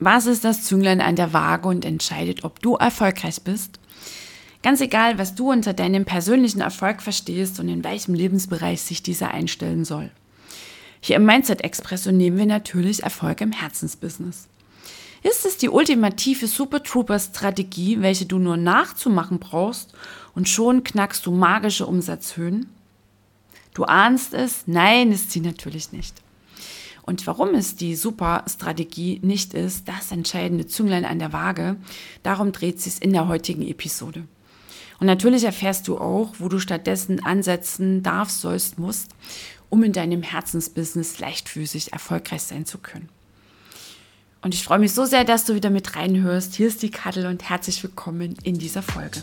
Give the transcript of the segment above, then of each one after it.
Was ist das Zünglein an der Waage und entscheidet, ob du erfolgreich bist? Ganz egal, was du unter deinem persönlichen Erfolg verstehst und in welchem Lebensbereich sich dieser einstellen soll. Hier im Mindset Expresso nehmen wir natürlich Erfolg im Herzensbusiness. Ist es die ultimative Super Trooper Strategie, welche du nur nachzumachen brauchst und schon knackst du magische Umsatzhöhen? Du ahnst es? Nein, ist sie natürlich nicht. Und warum es die Super-Strategie nicht ist, das entscheidende Zünglein an der Waage, darum dreht sich in der heutigen Episode. Und natürlich erfährst du auch, wo du stattdessen ansetzen darfst, sollst, musst, um in deinem Herzensbusiness leichtfüßig erfolgreich sein zu können. Und ich freue mich so sehr, dass du wieder mit reinhörst. Hier ist die Kattel und herzlich willkommen in dieser Folge.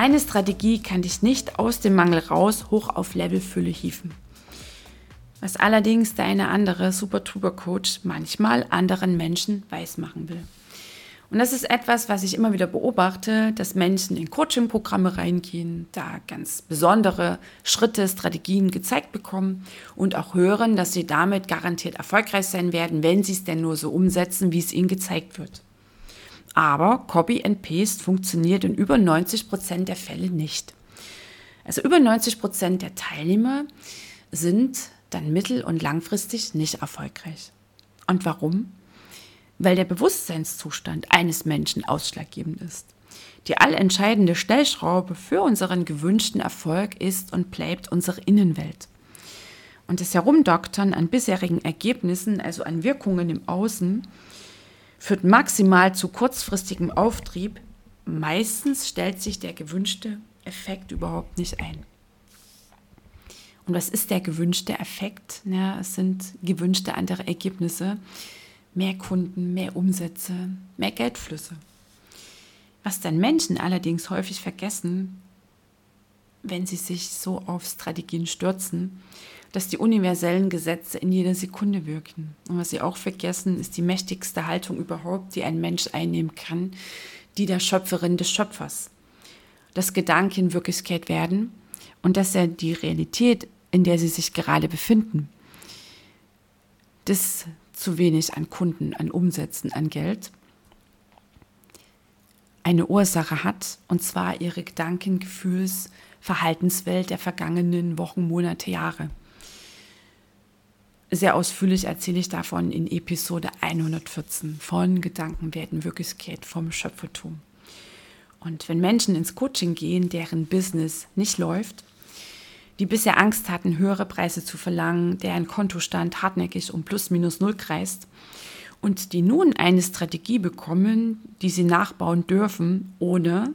Eine Strategie kann dich nicht aus dem Mangel raus hoch auf Levelfülle hieven. Was allerdings deine andere Super Trooper Coach manchmal anderen Menschen weismachen will. Und das ist etwas, was ich immer wieder beobachte, dass Menschen in Coaching-Programme reingehen, da ganz besondere Schritte, Strategien gezeigt bekommen und auch hören, dass sie damit garantiert erfolgreich sein werden, wenn sie es denn nur so umsetzen, wie es ihnen gezeigt wird. Aber Copy and Paste funktioniert in über 90 Prozent der Fälle nicht. Also über 90 Prozent der Teilnehmer sind dann mittel- und langfristig nicht erfolgreich. Und warum? Weil der Bewusstseinszustand eines Menschen ausschlaggebend ist. Die allentscheidende Stellschraube für unseren gewünschten Erfolg ist und bleibt unsere Innenwelt. Und das Herumdoktern an bisherigen Ergebnissen, also an Wirkungen im Außen, führt maximal zu kurzfristigem Auftrieb. Meistens stellt sich der gewünschte Effekt überhaupt nicht ein. Und was ist der gewünschte Effekt? Ja, es sind gewünschte andere Ergebnisse. Mehr Kunden, mehr Umsätze, mehr Geldflüsse. Was dann Menschen allerdings häufig vergessen, wenn sie sich so auf Strategien stürzen, dass die universellen Gesetze in jeder Sekunde wirken. Und was sie auch vergessen, ist die mächtigste Haltung überhaupt, die ein Mensch einnehmen kann, die der Schöpferin des Schöpfers. Dass Gedanken Wirklichkeit werden und dass er die Realität, in der sie sich gerade befinden, das zu wenig an Kunden, an Umsätzen, an Geld, eine Ursache hat, und zwar ihre Gedanken, Gefühls, Verhaltenswelt der vergangenen Wochen, Monate, Jahre. Sehr ausführlich erzähle ich davon in Episode 114 von Gedanken werden Wirklichkeit vom Schöpfertum. Und wenn Menschen ins Coaching gehen, deren Business nicht läuft, die bisher Angst hatten, höhere Preise zu verlangen, deren Kontostand hartnäckig um plus minus null kreist und die nun eine Strategie bekommen, die sie nachbauen dürfen, ohne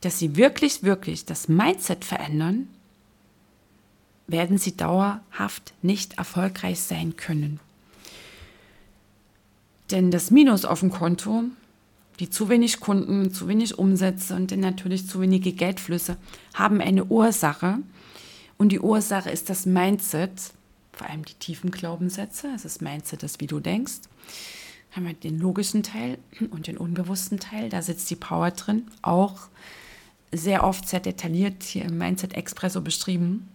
dass sie wirklich, wirklich das Mindset verändern, werden sie dauerhaft nicht erfolgreich sein können. Denn das Minus auf dem Konto, die zu wenig Kunden, zu wenig Umsätze und dann natürlich zu wenige Geldflüsse haben eine Ursache. Und die Ursache ist das Mindset, vor allem die tiefen Glaubenssätze. Es ist Mindset, das wie du denkst. Haben wir den logischen Teil und den unbewussten Teil. Da sitzt die Power drin. Auch sehr oft sehr detailliert hier im Mindset Expresso beschrieben.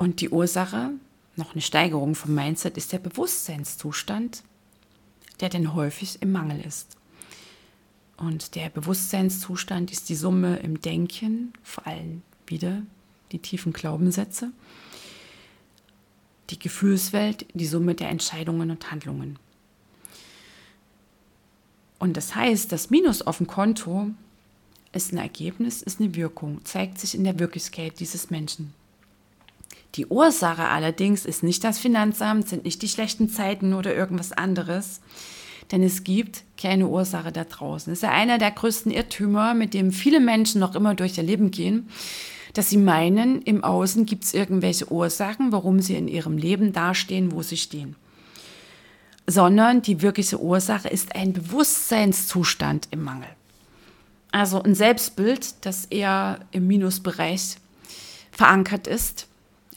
Und die Ursache, noch eine Steigerung vom Mindset, ist der Bewusstseinszustand, der denn häufig im Mangel ist. Und der Bewusstseinszustand ist die Summe im Denken, vor allem wieder die tiefen Glaubenssätze, die Gefühlswelt, die Summe der Entscheidungen und Handlungen. Und das heißt, das Minus auf dem Konto ist ein Ergebnis, ist eine Wirkung, zeigt sich in der Wirklichkeit dieses Menschen. Die Ursache allerdings ist nicht das Finanzamt, sind nicht die schlechten Zeiten oder irgendwas anderes. Denn es gibt keine Ursache da draußen. Das ist ja einer der größten Irrtümer, mit dem viele Menschen noch immer durch ihr Leben gehen, dass sie meinen, im Außen gibt es irgendwelche Ursachen, warum sie in ihrem Leben dastehen, wo sie stehen. Sondern die wirkliche Ursache ist ein Bewusstseinszustand im Mangel. Also ein Selbstbild, das eher im Minusbereich verankert ist.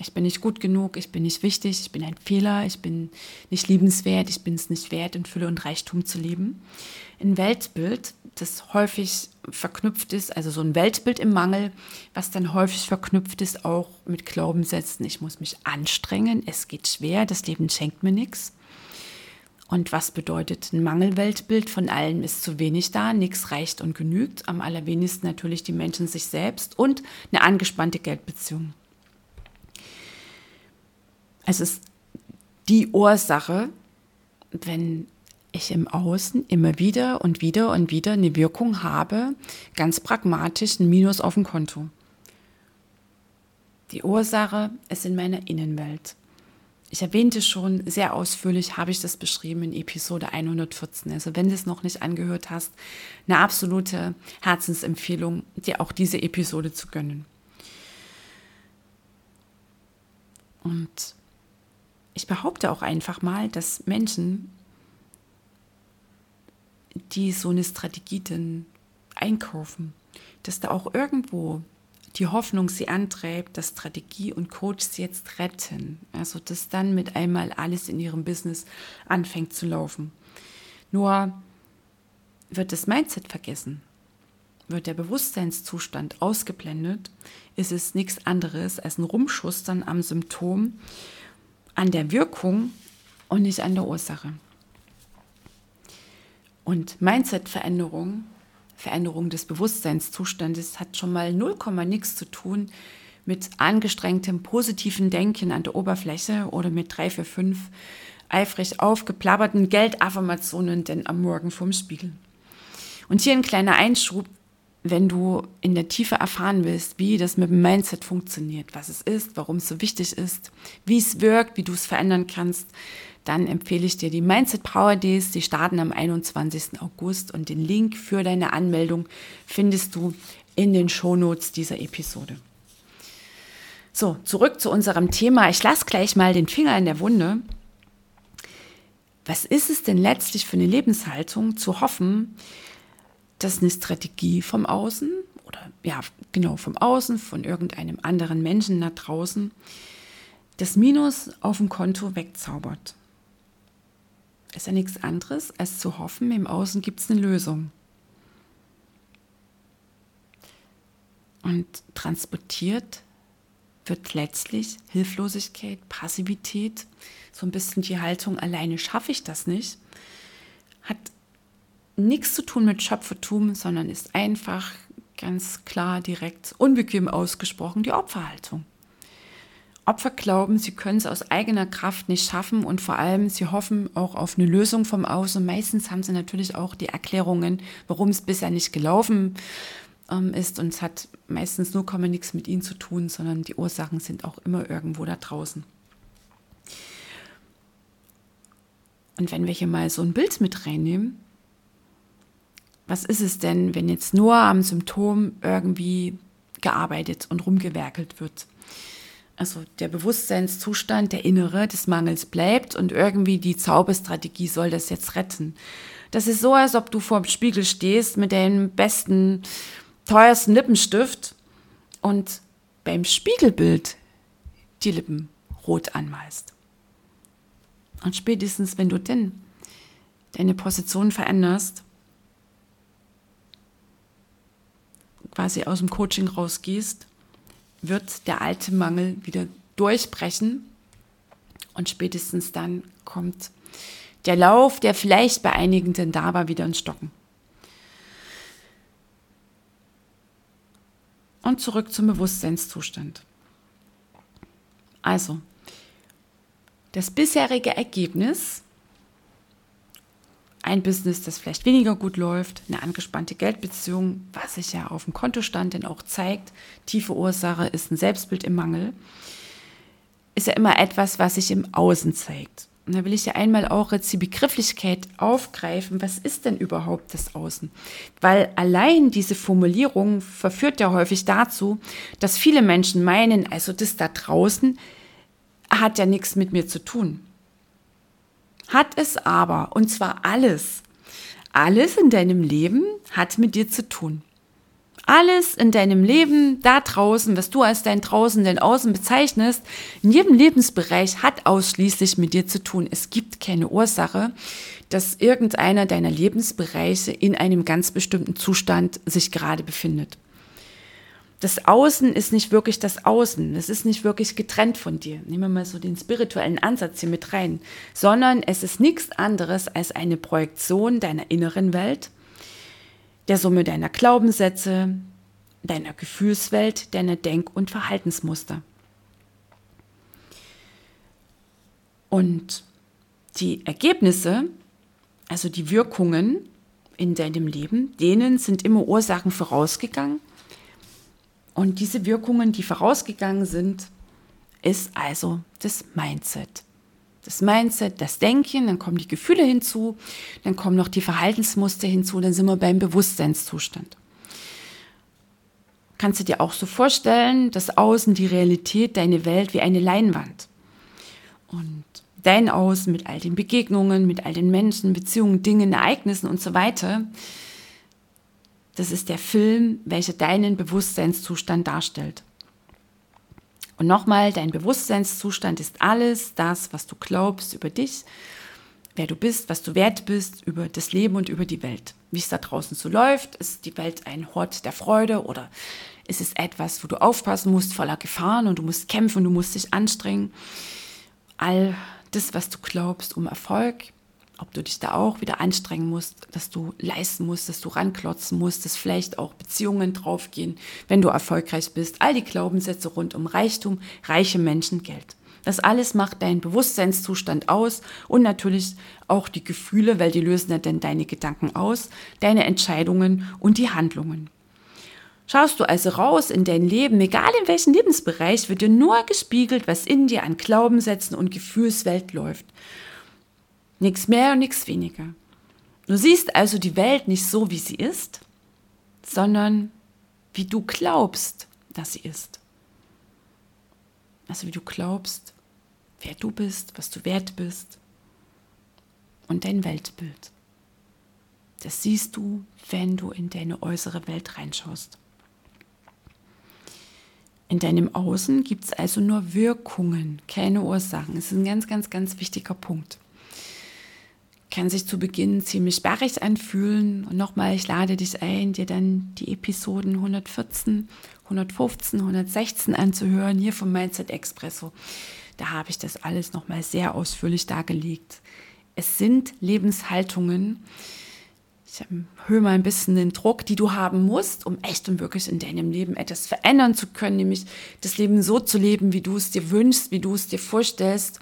Ich bin nicht gut genug, ich bin nicht wichtig, ich bin ein Fehler, ich bin nicht liebenswert, ich bin es nicht wert, in Fülle und Reichtum zu leben. Ein Weltbild, das häufig verknüpft ist, also so ein Weltbild im Mangel, was dann häufig verknüpft ist auch mit Glaubenssätzen, ich muss mich anstrengen, es geht schwer, das Leben schenkt mir nichts. Und was bedeutet ein Mangelweltbild? Von allem ist zu wenig da, nichts reicht und genügt. Am allerwenigsten natürlich die Menschen sich selbst und eine angespannte Geldbeziehung. Es ist die Ursache, wenn ich im Außen immer wieder und wieder und wieder eine Wirkung habe, ganz pragmatisch ein Minus auf dem Konto. Die Ursache ist in meiner Innenwelt. Ich erwähnte schon sehr ausführlich, habe ich das beschrieben in Episode 114. Also wenn du es noch nicht angehört hast, eine absolute Herzensempfehlung, dir auch diese Episode zu gönnen. Und ich behaupte auch einfach mal, dass Menschen, die so eine Strategie denn einkaufen, dass da auch irgendwo die Hoffnung sie antreibt, dass Strategie und Coach sie jetzt retten. Also dass dann mit einmal alles in ihrem Business anfängt zu laufen. Nur wird das Mindset vergessen, wird der Bewusstseinszustand ausgeblendet, ist es nichts anderes als ein Rumschustern am Symptom, an der Wirkung und nicht an der Ursache. Und Mindset-Veränderung Veränderung des Bewusstseinszustandes hat schon mal 0, nichts zu tun mit angestrengtem positiven Denken an der Oberfläche oder mit drei, vier, fünf eifrig aufgeplapperten Geldaffirmationen denn am Morgen vom Spiegel. Und hier ein kleiner Einschub, wenn du in der Tiefe erfahren willst, wie das mit dem Mindset funktioniert, was es ist, warum es so wichtig ist, wie es wirkt, wie du es verändern kannst, dann empfehle ich dir die Mindset Power Days. Die starten am 21. August und den Link für deine Anmeldung findest du in den Shownotes dieser Episode. So, zurück zu unserem Thema. Ich lasse gleich mal den Finger in der Wunde. Was ist es denn letztlich für eine Lebenshaltung zu hoffen, dass eine Strategie vom Außen oder ja, genau vom Außen, von irgendeinem anderen Menschen da draußen, das Minus auf dem Konto wegzaubert? ist ja nichts anderes, als zu hoffen, im Außen gibt es eine Lösung. Und transportiert wird letztlich Hilflosigkeit, Passivität, so ein bisschen die Haltung, alleine schaffe ich das nicht, hat nichts zu tun mit Schöpfertum, sondern ist einfach ganz klar, direkt, unbequem ausgesprochen die Opferhaltung. Opfer glauben, sie können es aus eigener Kraft nicht schaffen und vor allem sie hoffen auch auf eine Lösung vom Außen. Meistens haben sie natürlich auch die Erklärungen, warum es bisher nicht gelaufen ähm, ist und es hat meistens nur kommen nichts mit ihnen zu tun, sondern die Ursachen sind auch immer irgendwo da draußen. Und wenn wir hier mal so ein Bild mit reinnehmen, was ist es denn, wenn jetzt nur am Symptom irgendwie gearbeitet und rumgewerkelt wird? also der Bewusstseinszustand, der innere des Mangels bleibt und irgendwie die Zauberstrategie soll das jetzt retten. Das ist so, als ob du vor dem Spiegel stehst mit deinem besten, teuersten Lippenstift und beim Spiegelbild die Lippen rot anmalst. Und spätestens, wenn du denn deine Position veränderst, quasi aus dem Coaching rausgehst, wird der alte Mangel wieder durchbrechen und spätestens dann kommt der Lauf, der vielleicht bei einigen denn da war, wieder ins Stocken. Und zurück zum Bewusstseinszustand. Also, das bisherige Ergebnis ein Business, das vielleicht weniger gut läuft, eine angespannte Geldbeziehung, was sich ja auf dem Kontostand denn auch zeigt. Tiefe Ursache ist ein Selbstbild im Mangel. ist ja immer etwas, was sich im Außen zeigt. Und da will ich ja einmal auch jetzt die Begrifflichkeit aufgreifen. Was ist denn überhaupt das Außen? Weil allein diese Formulierung verführt ja häufig dazu, dass viele Menschen meinen, also das da draußen hat ja nichts mit mir zu tun. Hat es aber, und zwar alles. Alles in deinem Leben hat mit dir zu tun. Alles in deinem Leben, da draußen, was du als dein Draußen, dein Außen bezeichnest, in jedem Lebensbereich hat ausschließlich mit dir zu tun. Es gibt keine Ursache, dass irgendeiner deiner Lebensbereiche in einem ganz bestimmten Zustand sich gerade befindet. Das Außen ist nicht wirklich das Außen. Es ist nicht wirklich getrennt von dir. Nehmen wir mal so den spirituellen Ansatz hier mit rein. Sondern es ist nichts anderes als eine Projektion deiner inneren Welt der Summe deiner Glaubenssätze, deiner Gefühlswelt, deiner Denk- und Verhaltensmuster. Und die Ergebnisse, also die Wirkungen in deinem Leben, denen sind immer Ursachen vorausgegangen. Und diese Wirkungen, die vorausgegangen sind, ist also das Mindset das Mindset, das Denken, dann kommen die Gefühle hinzu, dann kommen noch die Verhaltensmuster hinzu, dann sind wir beim Bewusstseinszustand. Kannst du dir auch so vorstellen, dass Außen die Realität, deine Welt wie eine Leinwand. Und dein Außen mit all den Begegnungen, mit all den Menschen, Beziehungen, Dingen, Ereignissen und so weiter, das ist der Film, welcher deinen Bewusstseinszustand darstellt. Und nochmal, dein Bewusstseinszustand ist alles das, was du glaubst über dich, wer du bist, was du wert bist, über das Leben und über die Welt. Wie es da draußen so läuft, ist die Welt ein Hort der Freude oder ist es etwas, wo du aufpassen musst, voller Gefahren und du musst kämpfen, du musst dich anstrengen. All das, was du glaubst um Erfolg, ob du dich da auch wieder anstrengen musst, dass du leisten musst, dass du ranklotzen musst, dass vielleicht auch Beziehungen draufgehen, wenn du erfolgreich bist. All die Glaubenssätze rund um Reichtum, reiche Menschen, Geld. Das alles macht deinen Bewusstseinszustand aus und natürlich auch die Gefühle, weil die lösen ja dann deine Gedanken aus, deine Entscheidungen und die Handlungen. Schaust du also raus in dein Leben, egal in welchem Lebensbereich, wird dir nur gespiegelt, was in dir an Glaubenssätzen und Gefühlswelt läuft. Nichts mehr und nichts weniger. Du siehst also die Welt nicht so, wie sie ist, sondern wie du glaubst, dass sie ist. Also wie du glaubst, wer du bist, was du wert bist und dein Weltbild. Das siehst du, wenn du in deine äußere Welt reinschaust. In deinem Außen gibt es also nur Wirkungen, keine Ursachen. Das ist ein ganz, ganz, ganz wichtiger Punkt kann sich zu Beginn ziemlich sperrig anfühlen. Und nochmal, ich lade dich ein, dir dann die Episoden 114, 115, 116 anzuhören, hier vom Mindset Expresso. Da habe ich das alles nochmal sehr ausführlich dargelegt. Es sind Lebenshaltungen. Ich erhöhe mal ein bisschen den Druck, die du haben musst, um echt und wirklich in deinem Leben etwas verändern zu können, nämlich das Leben so zu leben, wie du es dir wünschst, wie du es dir vorstellst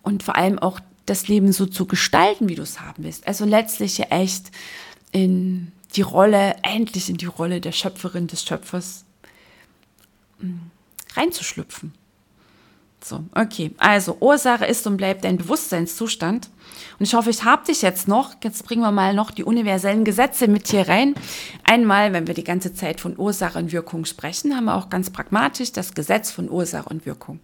und vor allem auch das Leben so zu gestalten, wie du es haben willst. Also letztlich ja echt in die Rolle, endlich in die Rolle der Schöpferin des Schöpfers hm, reinzuschlüpfen. So, okay. Also Ursache ist und bleibt dein Bewusstseinszustand. Und ich hoffe, ich habe dich jetzt noch. Jetzt bringen wir mal noch die universellen Gesetze mit hier rein. Einmal, wenn wir die ganze Zeit von Ursache und Wirkung sprechen, haben wir auch ganz pragmatisch das Gesetz von Ursache und Wirkung.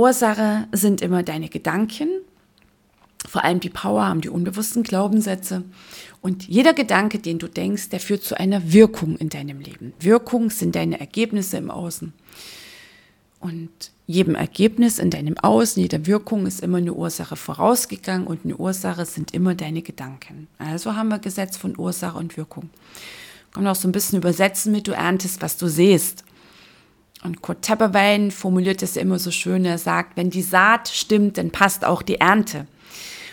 Ursache sind immer deine Gedanken, vor allem die Power haben die unbewussten Glaubenssätze. Und jeder Gedanke, den du denkst, der führt zu einer Wirkung in deinem Leben. Wirkung sind deine Ergebnisse im Außen. Und jedem Ergebnis in deinem Außen, jeder Wirkung ist immer eine Ursache vorausgegangen und eine Ursache sind immer deine Gedanken. Also haben wir Gesetz von Ursache und Wirkung. Kann man auch so ein bisschen übersetzen mit, du erntest, was du siehst. Und Kurt Tepperwein formuliert es immer so schön, er sagt, wenn die Saat stimmt, dann passt auch die Ernte.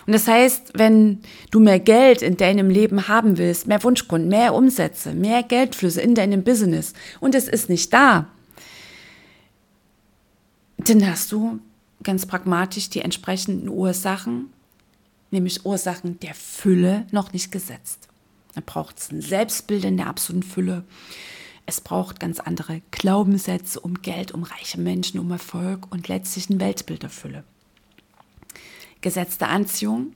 Und das heißt, wenn du mehr Geld in deinem Leben haben willst, mehr Wunschkunden, mehr Umsätze, mehr Geldflüsse in deinem Business und es ist nicht da, dann hast du ganz pragmatisch die entsprechenden Ursachen, nämlich Ursachen der Fülle, noch nicht gesetzt. Da braucht es ein Selbstbild in der absoluten Fülle Es braucht ganz andere Glaubenssätze um Geld, um reiche Menschen, um Erfolg und letztlich ein Weltbild der Fülle. Gesetz der Anziehung.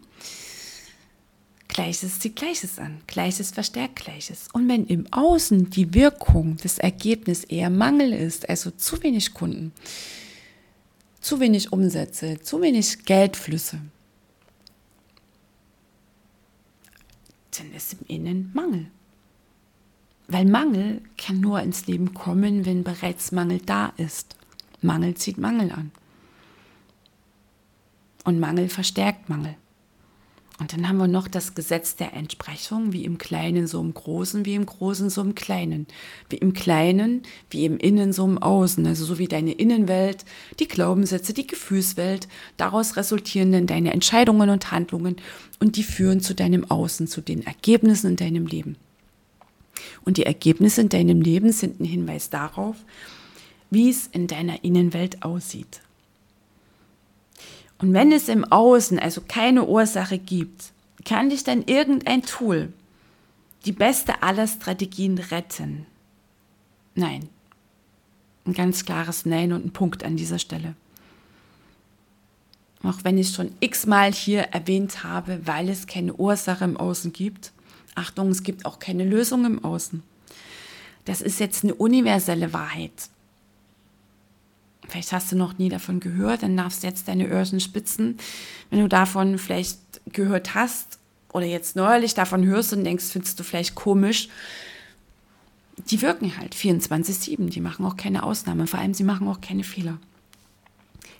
Gleiches zieht Gleiches an, Gleiches verstärkt Gleiches. Und wenn im Außen die Wirkung, das Ergebnis eher Mangel ist, also zu wenig Kunden, zu wenig Umsätze, zu wenig Geldflüsse, dann ist im Innen Mangel. Weil Mangel kann nur ins Leben kommen, wenn bereits Mangel da ist. Mangel zieht Mangel an. Und Mangel verstärkt Mangel. Und dann haben wir noch das Gesetz der Entsprechung, wie im Kleinen so im Großen, wie im Großen so im Kleinen. Wie im Kleinen, wie im Innen so im Außen. Also so wie deine Innenwelt, die Glaubenssätze, die Gefühlswelt, daraus resultieren dann deine Entscheidungen und Handlungen und die führen zu deinem Außen, zu den Ergebnissen in deinem Leben. Und die Ergebnisse in deinem Leben sind ein Hinweis darauf, wie es in deiner Innenwelt aussieht. Und wenn es im Außen also keine Ursache gibt, kann dich dann irgendein Tool, die beste aller Strategien retten? Nein. Ein ganz klares Nein und ein Punkt an dieser Stelle. Auch wenn ich schon x-mal hier erwähnt habe, weil es keine Ursache im Außen gibt. Achtung, es gibt auch keine Lösung im Außen. Das ist jetzt eine universelle Wahrheit. Vielleicht hast du noch nie davon gehört, dann darfst du jetzt deine Öhrchen spitzen. Wenn du davon vielleicht gehört hast oder jetzt neuerlich davon hörst und denkst, findest du vielleicht komisch, die wirken halt 24-7, die machen auch keine Ausnahme, vor allem sie machen auch keine Fehler.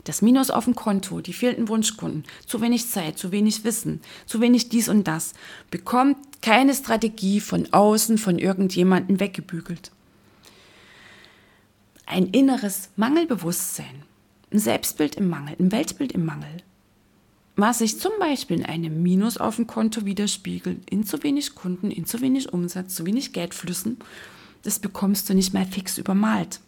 Das Minus auf dem Konto, die fehlenden Wunschkunden, zu wenig Zeit, zu wenig Wissen, zu wenig dies und das, bekommt keine Strategie von außen von irgendjemandem weggebügelt. Ein inneres Mangelbewusstsein, ein Selbstbild im Mangel, ein Weltbild im Mangel, was sich zum Beispiel in einem Minus auf dem Konto widerspiegelt, in zu wenig Kunden, in zu wenig Umsatz, zu wenig Geldflüssen, das bekommst du nicht mehr fix übermalt.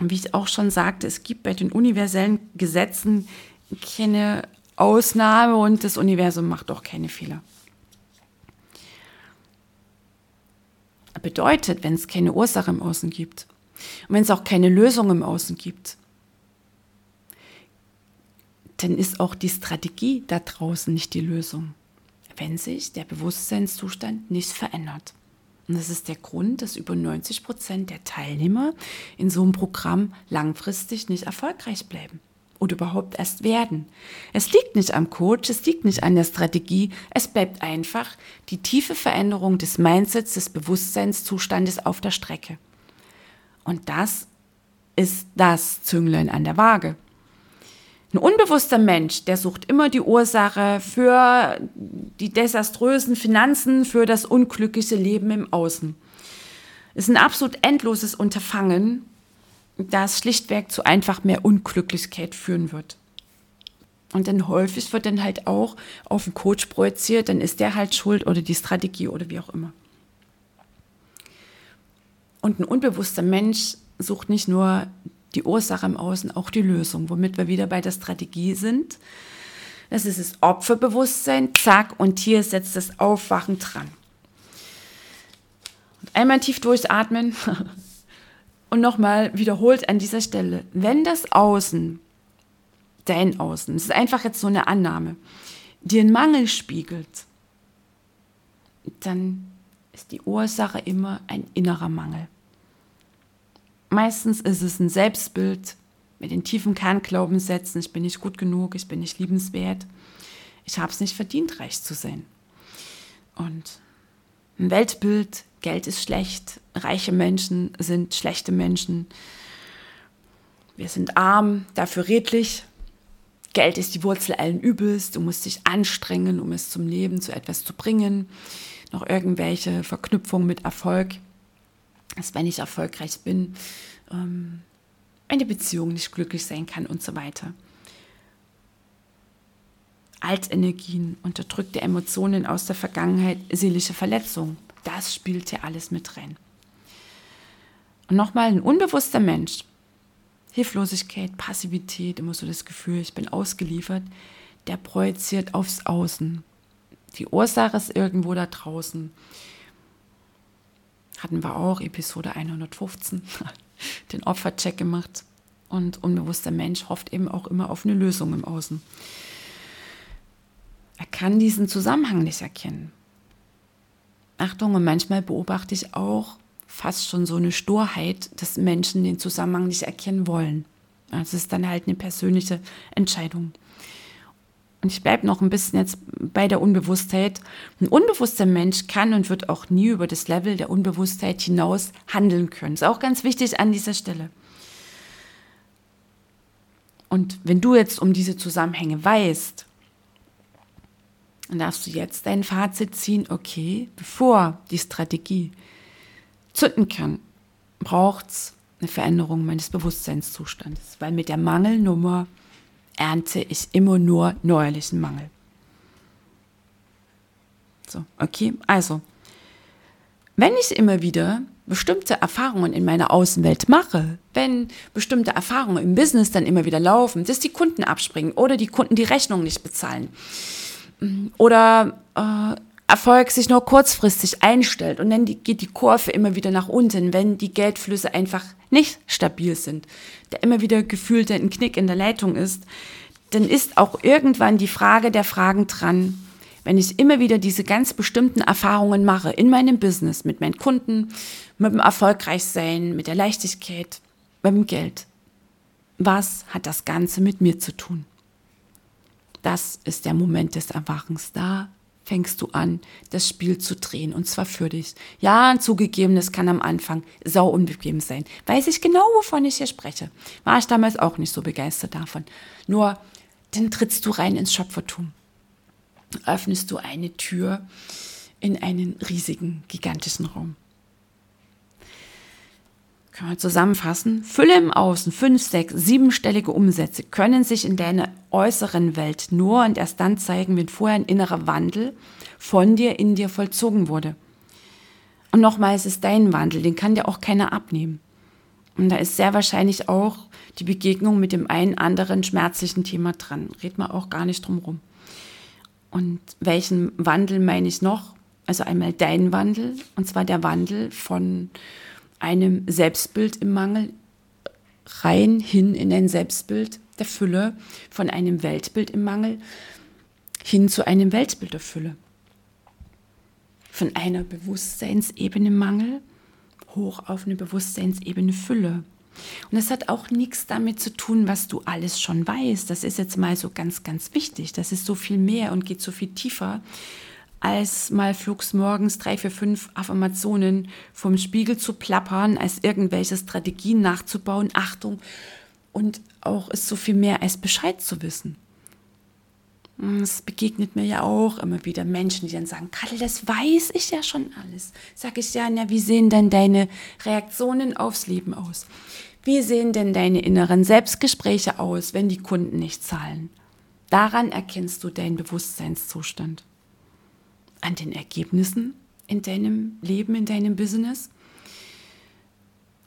Und wie ich auch schon sagte, es gibt bei den universellen Gesetzen keine Ausnahme und das Universum macht auch keine Fehler. Bedeutet, wenn es keine Ursache im Außen gibt, und wenn es auch keine Lösung im Außen gibt, dann ist auch die Strategie da draußen nicht die Lösung, wenn sich der Bewusstseinszustand nicht verändert. Und das ist der Grund, dass über 90 Prozent der Teilnehmer in so einem Programm langfristig nicht erfolgreich bleiben oder überhaupt erst werden. Es liegt nicht am Coach, es liegt nicht an der Strategie, es bleibt einfach die tiefe Veränderung des Mindsets, des Bewusstseinszustandes auf der Strecke. Und das ist das Zünglein an der Waage. Ein unbewusster Mensch, der sucht immer die Ursache für die desaströsen Finanzen, für das unglückliche Leben im Außen. Ist ein absolut endloses Unterfangen, das schlichtweg zu einfach mehr Unglücklichkeit führen wird. Und dann häufig wird dann halt auch auf den Coach projiziert, dann ist der halt schuld oder die Strategie oder wie auch immer. Und ein unbewusster Mensch sucht nicht nur die Ursache im Außen, auch die Lösung, womit wir wieder bei der Strategie sind. Das ist das Opferbewusstsein, zack, und hier setzt das Aufwachen dran. Und einmal tief durchatmen und nochmal wiederholt an dieser Stelle, wenn das Außen, dein Außen, das ist einfach jetzt so eine Annahme, dir einen Mangel spiegelt, dann ist die Ursache immer ein innerer Mangel. Meistens ist es ein Selbstbild mit den tiefen Kernglaubenssätzen, ich bin nicht gut genug, ich bin nicht liebenswert, ich habe es nicht verdient, reich zu sein. Und ein Weltbild, Geld ist schlecht, reiche Menschen sind schlechte Menschen, wir sind arm, dafür redlich. Geld ist die Wurzel allen Übels, du musst dich anstrengen, um es zum Leben, zu etwas zu bringen. Noch irgendwelche Verknüpfungen mit Erfolg, dass wenn ich erfolgreich bin, ähm, eine Beziehung nicht glücklich sein kann und so weiter. Altenergien, unterdrückte Emotionen aus der Vergangenheit, seelische Verletzung, das spielt hier alles mit rein. Und nochmal ein unbewusster Mensch, Hilflosigkeit, Passivität, immer so das Gefühl, ich bin ausgeliefert, der projiziert aufs Außen. Die Ursache ist irgendwo da draußen. Hatten wir auch, Episode 115, den Opfercheck gemacht. Und unbewusster Mensch hofft eben auch immer auf eine Lösung im Außen. Er kann diesen Zusammenhang nicht erkennen. Achtung, und manchmal beobachte ich auch fast schon so eine Sturheit, dass Menschen den Zusammenhang nicht erkennen wollen. Das ist dann halt eine persönliche Entscheidung. Und ich bleibe noch ein bisschen jetzt bei der Unbewusstheit. Ein unbewusster Mensch kann und wird auch nie über das Level der Unbewusstheit hinaus handeln können. Ist auch ganz wichtig an dieser Stelle. Und wenn du jetzt um diese Zusammenhänge weißt, dann darfst du jetzt dein Fazit ziehen, okay, bevor die Strategie zünden kann, braucht es eine Veränderung meines Bewusstseinszustandes, weil mit der Mangelnummer ernte ich immer nur neuerlichen Mangel. So, okay, also, wenn ich immer wieder bestimmte Erfahrungen in meiner Außenwelt mache, wenn bestimmte Erfahrungen im Business dann immer wieder laufen, dass die Kunden abspringen oder die Kunden die Rechnung nicht bezahlen oder äh, Erfolg sich nur kurzfristig einstellt und dann geht die Kurve immer wieder nach unten, wenn die Geldflüsse einfach nicht stabil sind, da immer wieder gefühlt ein Knick in der Leitung ist, dann ist auch irgendwann die Frage der Fragen dran, wenn ich immer wieder diese ganz bestimmten Erfahrungen mache in meinem Business, mit meinen Kunden, mit dem Erfolgreichsein, mit der Leichtigkeit, mit dem Geld. Was hat das Ganze mit mir zu tun? Das ist der Moment des Erwachens. Da fängst du an, das Spiel zu drehen und zwar für dich. Ja, zugegeben, das kann am Anfang sau unbequem sein. Weiß ich genau, wovon ich hier spreche. War ich damals auch nicht so begeistert davon. Nur, dann trittst du rein ins Schöpfertum. Öffnest du eine Tür in einen riesigen, gigantischen Raum. Können wir zusammenfassen? Fülle im Außen, fünf, sechs, siebenstellige Umsätze können sich in deiner äußeren Welt nur und erst dann zeigen, wenn vorher ein innerer Wandel von dir in dir vollzogen wurde. Und nochmal, es ist dein Wandel, den kann dir auch keiner abnehmen. Und da ist sehr wahrscheinlich auch die Begegnung mit dem einen anderen schmerzlichen Thema dran. Red mal auch gar nicht drum rum. Und welchen Wandel meine ich noch? Also einmal dein Wandel, und zwar der Wandel von einem Selbstbild im Mangel rein hin in ein Selbstbild der Fülle, von einem Weltbild im Mangel hin zu einem Weltbild der Fülle. Von einer Bewusstseinsebene Mangel hoch auf eine Bewusstseinsebene Fülle. Und das hat auch nichts damit zu tun, was du alles schon weißt. Das ist jetzt mal so ganz, ganz wichtig. Das ist so viel mehr und geht so viel tiefer als mal flugs morgens drei, vier, fünf Affirmationen vom Spiegel zu plappern, als irgendwelche Strategien nachzubauen. Achtung. Und auch ist so viel mehr als Bescheid zu wissen. Es begegnet mir ja auch immer wieder Menschen, die dann sagen, Kattel, das weiß ich ja schon alles. Sag ich ja, na, wie sehen denn deine Reaktionen aufs Leben aus? Wie sehen denn deine inneren Selbstgespräche aus, wenn die Kunden nicht zahlen? Daran erkennst du deinen Bewusstseinszustand an den Ergebnissen in deinem Leben, in deinem Business.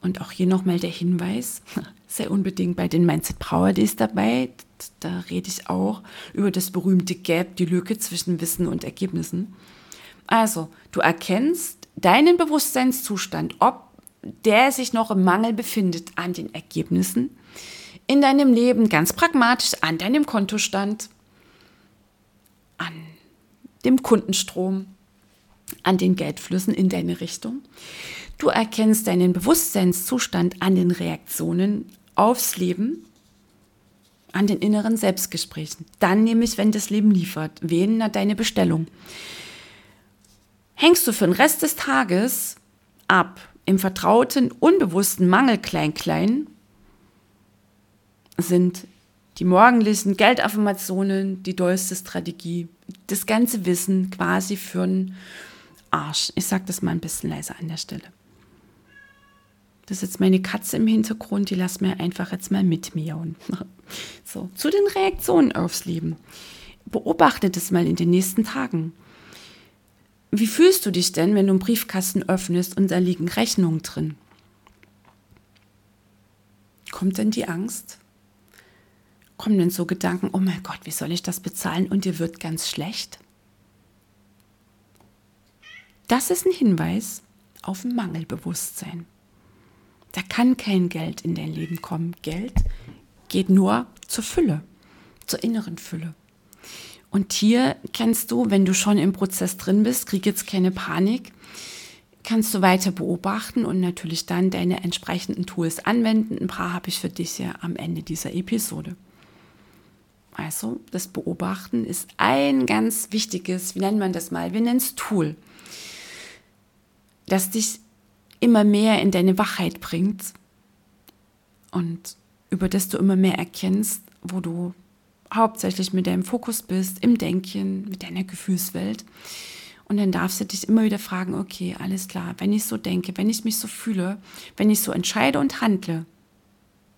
Und auch hier nochmal der Hinweis, sei unbedingt bei den Mindset Power Days dabei. Da rede ich auch über das berühmte Gap, die Lücke zwischen Wissen und Ergebnissen. Also, du erkennst deinen Bewusstseinszustand, ob der sich noch im Mangel befindet an den Ergebnissen in deinem Leben, ganz pragmatisch an deinem Kontostand, an dem Kundenstrom, an den Geldflüssen in deine Richtung. Du erkennst deinen Bewusstseinszustand an den Reaktionen aufs Leben, an den inneren Selbstgesprächen. Dann nämlich, wenn das Leben liefert, wählen deine Bestellung. Hängst du für den Rest des Tages ab im vertrauten, unbewussten Mangel klein-klein, sind die morgendlichen Geldaffirmationen die dollste Strategie. Das ganze Wissen quasi für einen Arsch. Ich sage das mal ein bisschen leiser an der Stelle. Das ist jetzt meine Katze im Hintergrund, die lass mir einfach jetzt mal mitmiauen. So, zu den Reaktionen aufs Leben. Beobachte das mal in den nächsten Tagen. Wie fühlst du dich denn, wenn du einen Briefkasten öffnest und da liegen Rechnungen drin? Kommt denn die Angst? Kommen denn so Gedanken, oh mein Gott, wie soll ich das bezahlen und dir wird ganz schlecht? Das ist ein Hinweis auf Mangelbewusstsein. Da kann kein Geld in dein Leben kommen. Geld geht nur zur Fülle, zur inneren Fülle. Und hier kannst du, wenn du schon im Prozess drin bist, krieg jetzt keine Panik, kannst du weiter beobachten und natürlich dann deine entsprechenden Tools anwenden. Ein paar habe ich für dich ja am Ende dieser Episode. Also das Beobachten ist ein ganz wichtiges, wie nennt man das mal? Wir nennen es Tool, das dich immer mehr in deine Wachheit bringt und über das du immer mehr erkennst, wo du hauptsächlich mit deinem Fokus bist, im Denken, mit deiner Gefühlswelt. Und dann darfst du dich immer wieder fragen, okay, alles klar, wenn ich so denke, wenn ich mich so fühle, wenn ich so entscheide und handle,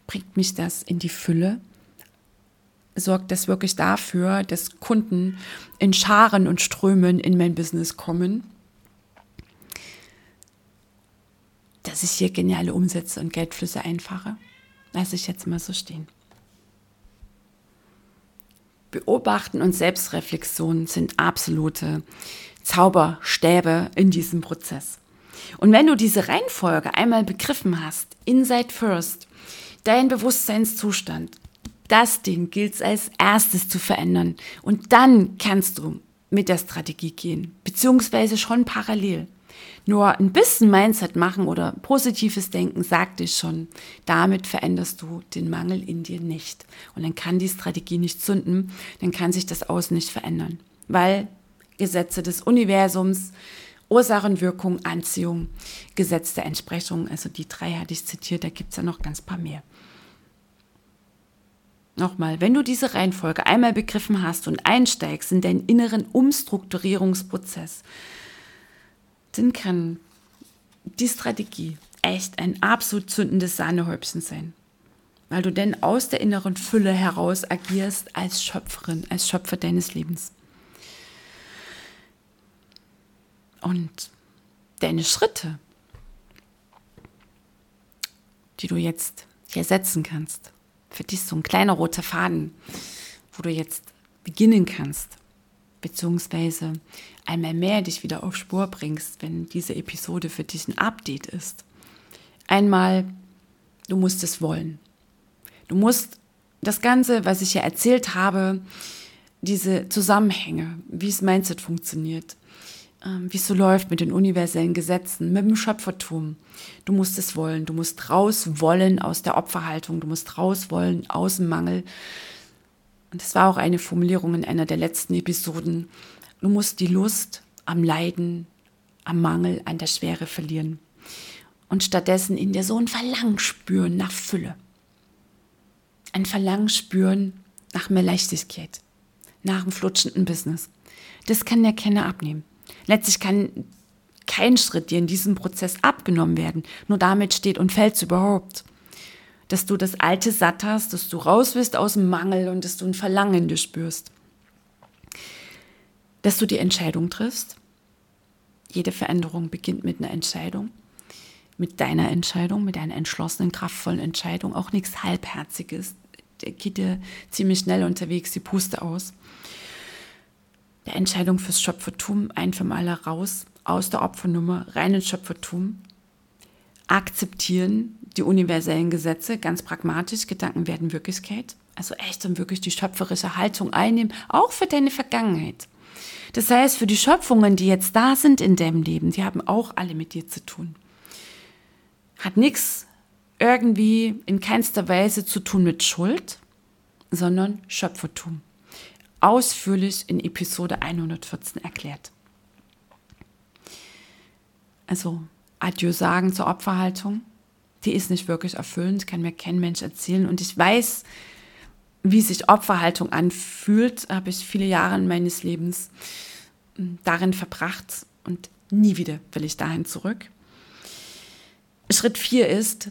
bringt mich das in die Fülle? Sorgt das wirklich dafür, dass Kunden in Scharen und Strömen in mein Business kommen? Dass ich hier geniale Umsätze und Geldflüsse einfache? Lasse ich jetzt mal so stehen. Beobachten und Selbstreflexion sind absolute Zauberstäbe in diesem Prozess. Und wenn du diese Reihenfolge einmal begriffen hast, Inside First, dein Bewusstseinszustand, das Ding gilt es als erstes zu verändern. Und dann kannst du mit der Strategie gehen, beziehungsweise schon parallel. Nur ein bisschen Mindset machen oder positives Denken sagt dich schon, damit veränderst du den Mangel in dir nicht. Und dann kann die Strategie nicht zünden, dann kann sich das Außen nicht verändern, weil Gesetze des Universums, Ursachenwirkung, Anziehung, Gesetz der Entsprechung, also die drei hatte ich zitiert, da gibt es ja noch ganz paar mehr. Nochmal, wenn du diese Reihenfolge einmal begriffen hast und einsteigst in deinen inneren Umstrukturierungsprozess, dann kann die Strategie echt ein absolut zündendes Sahnehäubchen sein. Weil du denn aus der inneren Fülle heraus agierst als Schöpferin, als Schöpfer deines Lebens. Und deine Schritte, die du jetzt hier setzen kannst, für dich so ein kleiner roter Faden, wo du jetzt beginnen kannst, beziehungsweise einmal mehr dich wieder auf Spur bringst, wenn diese Episode für dich ein Update ist. Einmal, du musst es wollen. Du musst das Ganze, was ich hier erzählt habe, diese Zusammenhänge, wie es Mindset funktioniert, wie es so läuft mit den universellen Gesetzen, mit dem Schöpfertum. Du musst es wollen. Du musst raus wollen aus der Opferhaltung. Du musst raus wollen aus dem Mangel. Und das war auch eine Formulierung in einer der letzten Episoden. Du musst die Lust am Leiden, am Mangel, an der Schwere verlieren. Und stattdessen in dir so ein Verlangen spüren nach Fülle. Ein Verlangen spüren nach mehr Leichtigkeit, nach einem flutschenden Business. Das kann der Kenner abnehmen. Letztlich kann kein Schritt dir in diesem Prozess abgenommen werden. Nur damit steht und fällt es überhaupt. Dass du das Alte satt hast, dass du raus bist aus dem Mangel und dass du ein Verlangen in dir spürst. Dass du die Entscheidung triffst. Jede Veränderung beginnt mit einer Entscheidung. Mit deiner Entscheidung, mit deiner entschlossenen, kraftvollen Entscheidung. Auch nichts Halbherziges. Der geht dir ziemlich schnell unterwegs die Puste aus der Entscheidung fürs Schöpfertum ein für mal raus aus der Opfernummer rein ins Schöpfertum, akzeptieren die universellen Gesetze, ganz pragmatisch, Gedanken werden Wirklichkeit, also echt und wirklich die schöpferische Haltung einnehmen, auch für deine Vergangenheit. Das heißt, für die Schöpfungen, die jetzt da sind in deinem Leben, die haben auch alle mit dir zu tun. Hat nichts irgendwie in keinster Weise zu tun mit Schuld, sondern Schöpfertum ausführlich in Episode 114 erklärt. Also Adieu sagen zur Opferhaltung, die ist nicht wirklich erfüllend, kann mir kein Mensch erzählen. Und ich weiß, wie sich Opferhaltung anfühlt, habe ich viele Jahre meines Lebens hm, darin verbracht und nie wieder will ich dahin zurück. Schritt 4 ist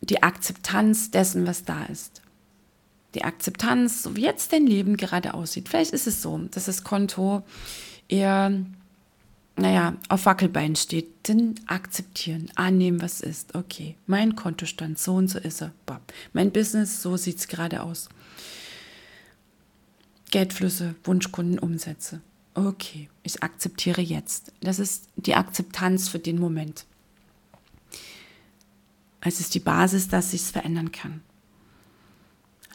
die Akzeptanz dessen, was da ist die Akzeptanz, so wie jetzt dein Leben gerade aussieht. Vielleicht ist es so, dass das Konto eher, naja, auf Wackelbein steht. Dann akzeptieren, annehmen, was ist. Okay, mein Kontostand, so und so ist er. Mein Business, so sieht es gerade aus. Geldflüsse, Wunschkunden, Umsätze. okay, ich akzeptiere jetzt. Das ist die Akzeptanz für den Moment. Es ist die Basis, dass sich es verändern kann.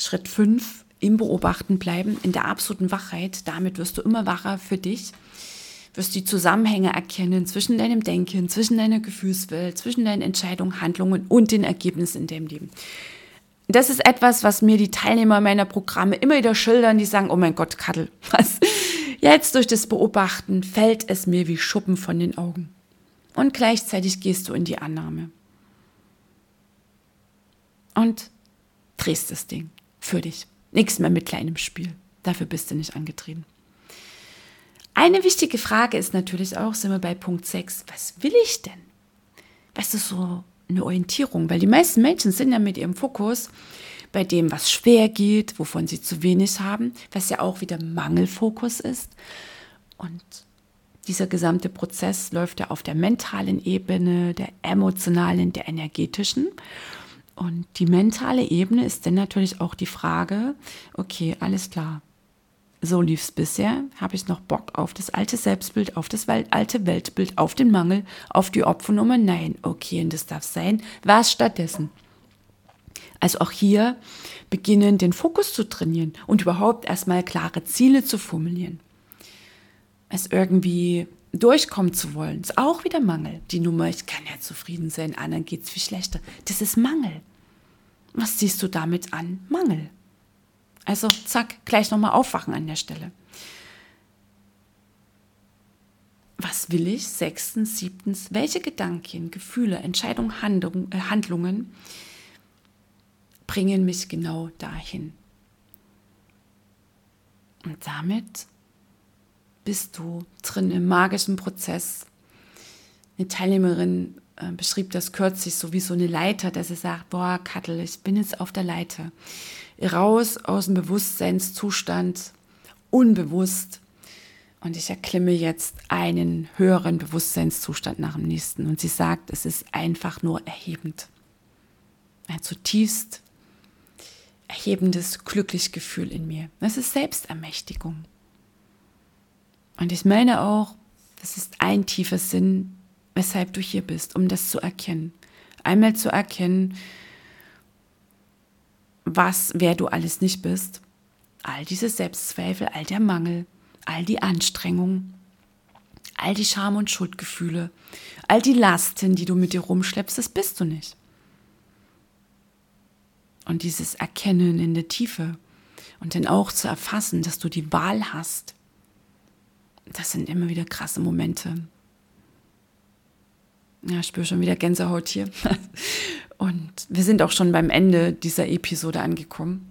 Schritt 5, im Beobachten bleiben, in der absoluten Wachheit. Damit wirst du immer wacher für dich, wirst die Zusammenhänge erkennen zwischen deinem Denken, zwischen deiner Gefühlswelt, zwischen deinen Entscheidungen, Handlungen und den Ergebnissen in deinem Leben. Das ist etwas, was mir die Teilnehmer meiner Programme immer wieder schildern, die sagen, oh mein Gott, Kattel, was? Jetzt durch das Beobachten fällt es mir wie Schuppen von den Augen. Und gleichzeitig gehst du in die Annahme. Und drehst das Ding für dich. Nichts mehr mit kleinem Spiel. Dafür bist du nicht angetrieben. Eine wichtige Frage ist natürlich auch, sind wir bei Punkt 6, was will ich denn? Weißt du, so eine Orientierung, weil die meisten Menschen sind ja mit ihrem Fokus bei dem, was schwer geht, wovon sie zu wenig haben, was ja auch wieder Mangelfokus ist. Und dieser gesamte Prozess läuft ja auf der mentalen Ebene, der emotionalen, der energetischen. Und die mentale Ebene ist dann natürlich auch die Frage, okay, alles klar, so lief es bisher, habe ich noch Bock auf das alte Selbstbild, auf das alte Weltbild, auf den Mangel, auf die Opfernummer? Nein, okay, und das darf sein. Was stattdessen? Also auch hier beginnen, den Fokus zu trainieren und überhaupt erstmal klare Ziele zu formulieren. Es irgendwie durchkommen zu wollen, ist auch wieder Mangel. Die Nummer, ich kann ja zufrieden sein, anderen geht es viel schlechter. Das ist Mangel. Was siehst du damit an? Mangel. Also zack, gleich nochmal aufwachen an der Stelle. Was will ich? Sechstens, siebtens, welche Gedanken, Gefühle, Entscheidungen, Handlung, äh, Handlungen bringen mich genau dahin? Und damit bist du drin im magischen Prozess. Eine Teilnehmerin äh, beschrieb das kürzlich so wie so eine Leiter, dass sie sagt, boah, Kattel, ich bin jetzt auf der Leiter raus aus dem Bewusstseinszustand, unbewusst. Und ich erklimme jetzt einen höheren Bewusstseinszustand nach dem nächsten. Und sie sagt, es ist einfach nur erhebend. Ein zutiefst erhebendes, glückliches Gefühl in mir. Das ist Selbstermächtigung. Und ich meine auch, das ist ein tiefer Sinn, weshalb du hier bist, um das zu erkennen. Einmal zu erkennen, was, wer du alles nicht bist. All diese Selbstzweifel, all der Mangel, all die Anstrengung, all die Scham- und Schuldgefühle, all die Lasten, die du mit dir rumschleppst, das bist du nicht. Und dieses Erkennen in der Tiefe und dann auch zu erfassen, dass du die Wahl hast, das sind immer wieder krasse Momente. Ja, ich spüre schon wieder Gänsehaut hier. Und wir sind auch schon beim Ende dieser Episode angekommen.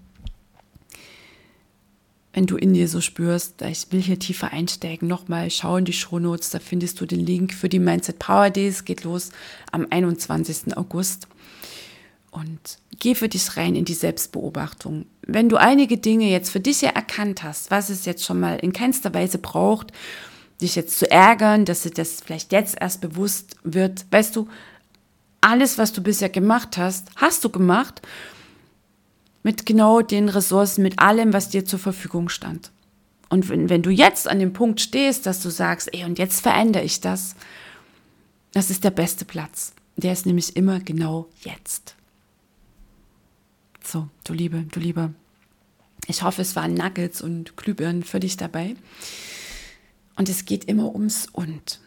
Wenn du in dir so spürst, ich will hier tiefer einsteigen, nochmal schau in die Shownotes, da findest du den Link für die Mindset Power Days. Geht los am 21. August. Und geh für dich rein in die Selbstbeobachtung. Wenn du einige Dinge jetzt für dich ja erkannt hast, was es jetzt schon mal in keinster Weise braucht, dich jetzt zu ärgern, dass dir das vielleicht jetzt erst bewusst wird, weißt du, alles, was du bisher gemacht hast, hast du gemacht mit genau den Ressourcen, mit allem, was dir zur Verfügung stand. Und wenn, wenn du jetzt an dem Punkt stehst, dass du sagst, ey, und jetzt verändere ich das, das ist der beste Platz. Der ist nämlich immer genau jetzt. So, du Liebe, du Lieber. Ich hoffe, es waren Nuggets und Glühbirnen für dich dabei. Und es geht immer ums Und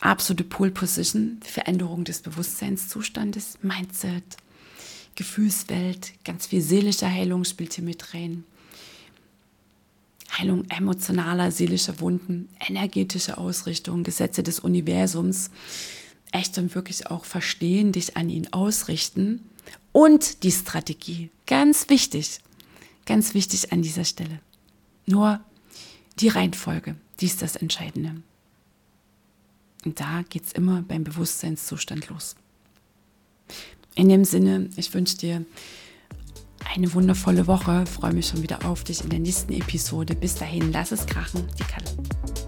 absolute Pole Position, Veränderung des Bewusstseinszustandes, Mindset, Gefühlswelt, ganz viel seelische Heilung spielt hier mit rein. Heilung emotionaler, seelischer Wunden, energetische Ausrichtung, Gesetze des Universums, echt und wirklich auch verstehen, dich an ihn ausrichten und die Strategie. Ganz wichtig, ganz wichtig an dieser Stelle. Nur die Reihenfolge, die ist das Entscheidende. Und da geht es immer beim Bewusstseinszustand los. In dem Sinne, ich wünsche dir eine wundervolle Woche. freue mich schon wieder auf dich in der nächsten Episode. Bis dahin, lass es krachen, die Kalle.